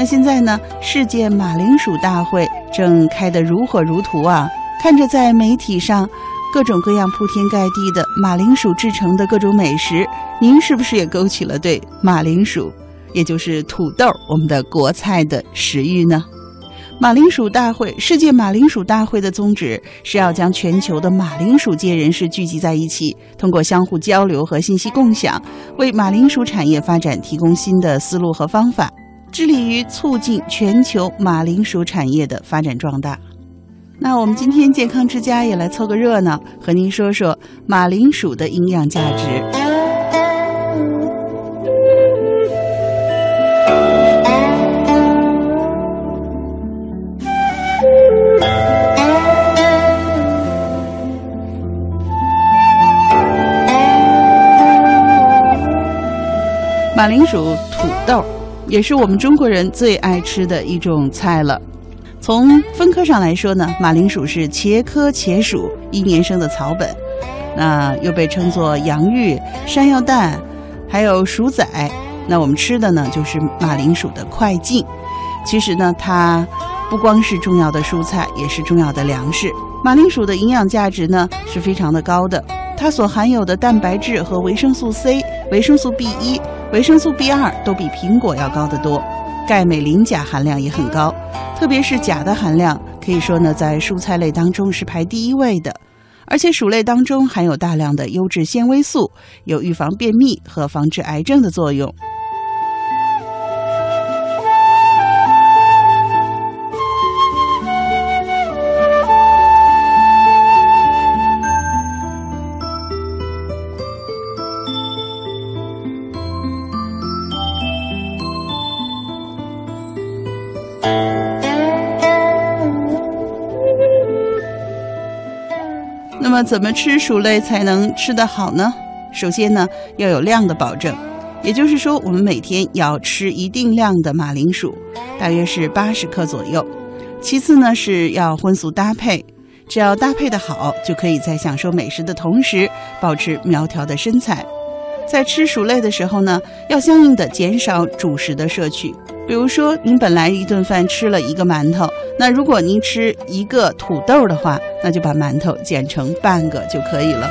那现在呢，世界马铃薯大会正开得如火如荼啊！看着在媒体上各种各样铺天盖地的马铃薯制成的各种美食，您是不是也勾起了对马铃薯，也就是土豆我们的国菜的食欲呢？马铃薯大会，世界马铃薯大会的宗旨是要将全球的马铃薯界人士聚集在一起，通过相互交流和信息共享，为马铃薯产业发展提供新的思路和方法，致力于促进全球马铃薯产业的发展壮大。那我们今天健康之家也来凑个热闹，和您说说马铃薯的营养价值。马铃薯、土豆，也是我们中国人最爱吃的一种菜了。从分科上来说呢，马铃薯是茄科茄属一年生的草本，那又被称作洋芋、山药蛋，还有薯仔。那我们吃的呢，就是马铃薯的快进。其实呢，它不光是重要的蔬菜，也是重要的粮食。马铃薯的营养价值呢，是非常的高的。它所含有的蛋白质和维生素 C、维生素 B 一、维生素 B 二都比苹果要高得多，钙、镁、磷、钾含量也很高，特别是钾的含量，可以说呢，在蔬菜类当中是排第一位的。而且薯类当中含有大量的优质纤维素，有预防便秘和防治癌症的作用。那么，怎么吃薯类才能吃得好呢？首先呢，要有量的保证，也就是说，我们每天要吃一定量的马铃薯，大约是八十克左右。其次呢，是要荤素搭配，只要搭配的好，就可以在享受美食的同时保持苗条的身材。在吃薯类的时候呢，要相应的减少主食的摄取。比如说，您本来一顿饭吃了一个馒头，那如果您吃一个土豆的话，那就把馒头剪成半个就可以了。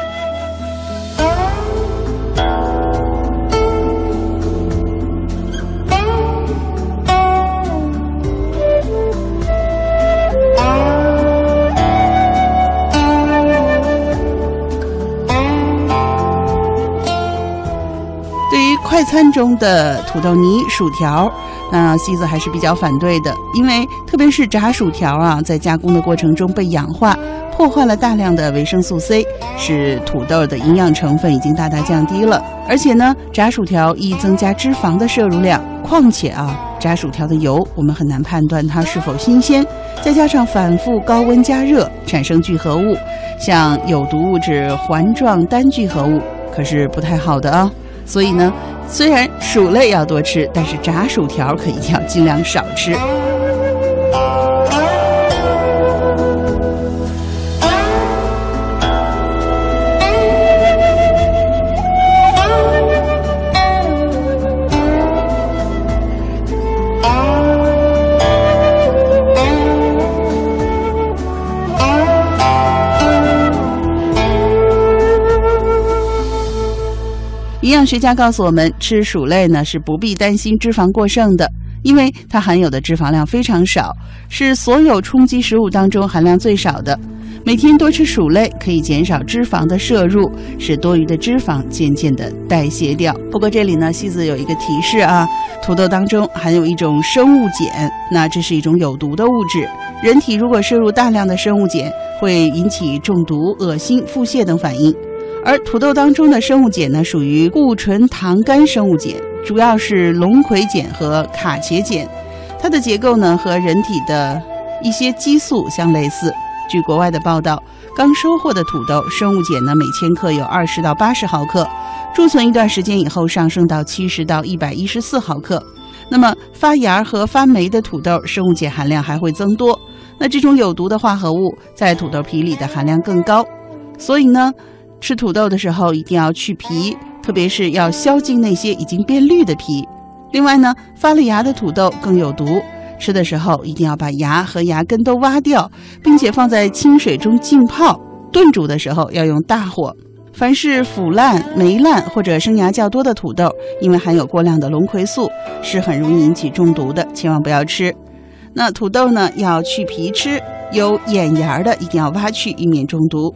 快餐中的土豆泥、薯条，那西子还是比较反对的，因为特别是炸薯条啊，在加工的过程中被氧化，破坏了大量的维生素 C，使土豆的营养成分已经大大降低了。而且呢，炸薯条易增加脂肪的摄入量，况且啊，炸薯条的油我们很难判断它是否新鲜，再加上反复高温加热产生聚合物，像有毒物质环状单聚合物，可是不太好的啊。所以呢。虽然薯类要多吃，但是炸薯条可一定要尽量少吃。营养学家告诉我们，吃薯类呢是不必担心脂肪过剩的，因为它含有的脂肪量非常少，是所有充饥食物当中含量最少的。每天多吃薯类可以减少脂肪的摄入，使多余的脂肪渐渐的代谢掉。不过这里呢，西子有一个提示啊，土豆当中含有一种生物碱，那这是一种有毒的物质。人体如果摄入大量的生物碱，会引起中毒、恶心、腹泻等反应。而土豆当中的生物碱呢，属于固醇糖苷生物碱，主要是龙葵碱和卡茄碱。它的结构呢和人体的一些激素相类似。据国外的报道，刚收获的土豆生物碱呢每千克有二十到八十毫克，贮存一段时间以后上升到七十到一百一十四毫克。那么发芽和发霉的土豆生物碱含量还会增多。那这种有毒的化合物在土豆皮里的含量更高，所以呢。吃土豆的时候一定要去皮，特别是要削净那些已经变绿的皮。另外呢，发了芽的土豆更有毒，吃的时候一定要把芽和芽根都挖掉，并且放在清水中浸泡。炖煮的时候要用大火。凡是腐烂、霉烂或者生芽较多的土豆，因为含有过量的龙葵素，是很容易引起中毒的，千万不要吃。那土豆呢，要去皮吃，有眼芽的一定要挖去，以免中毒。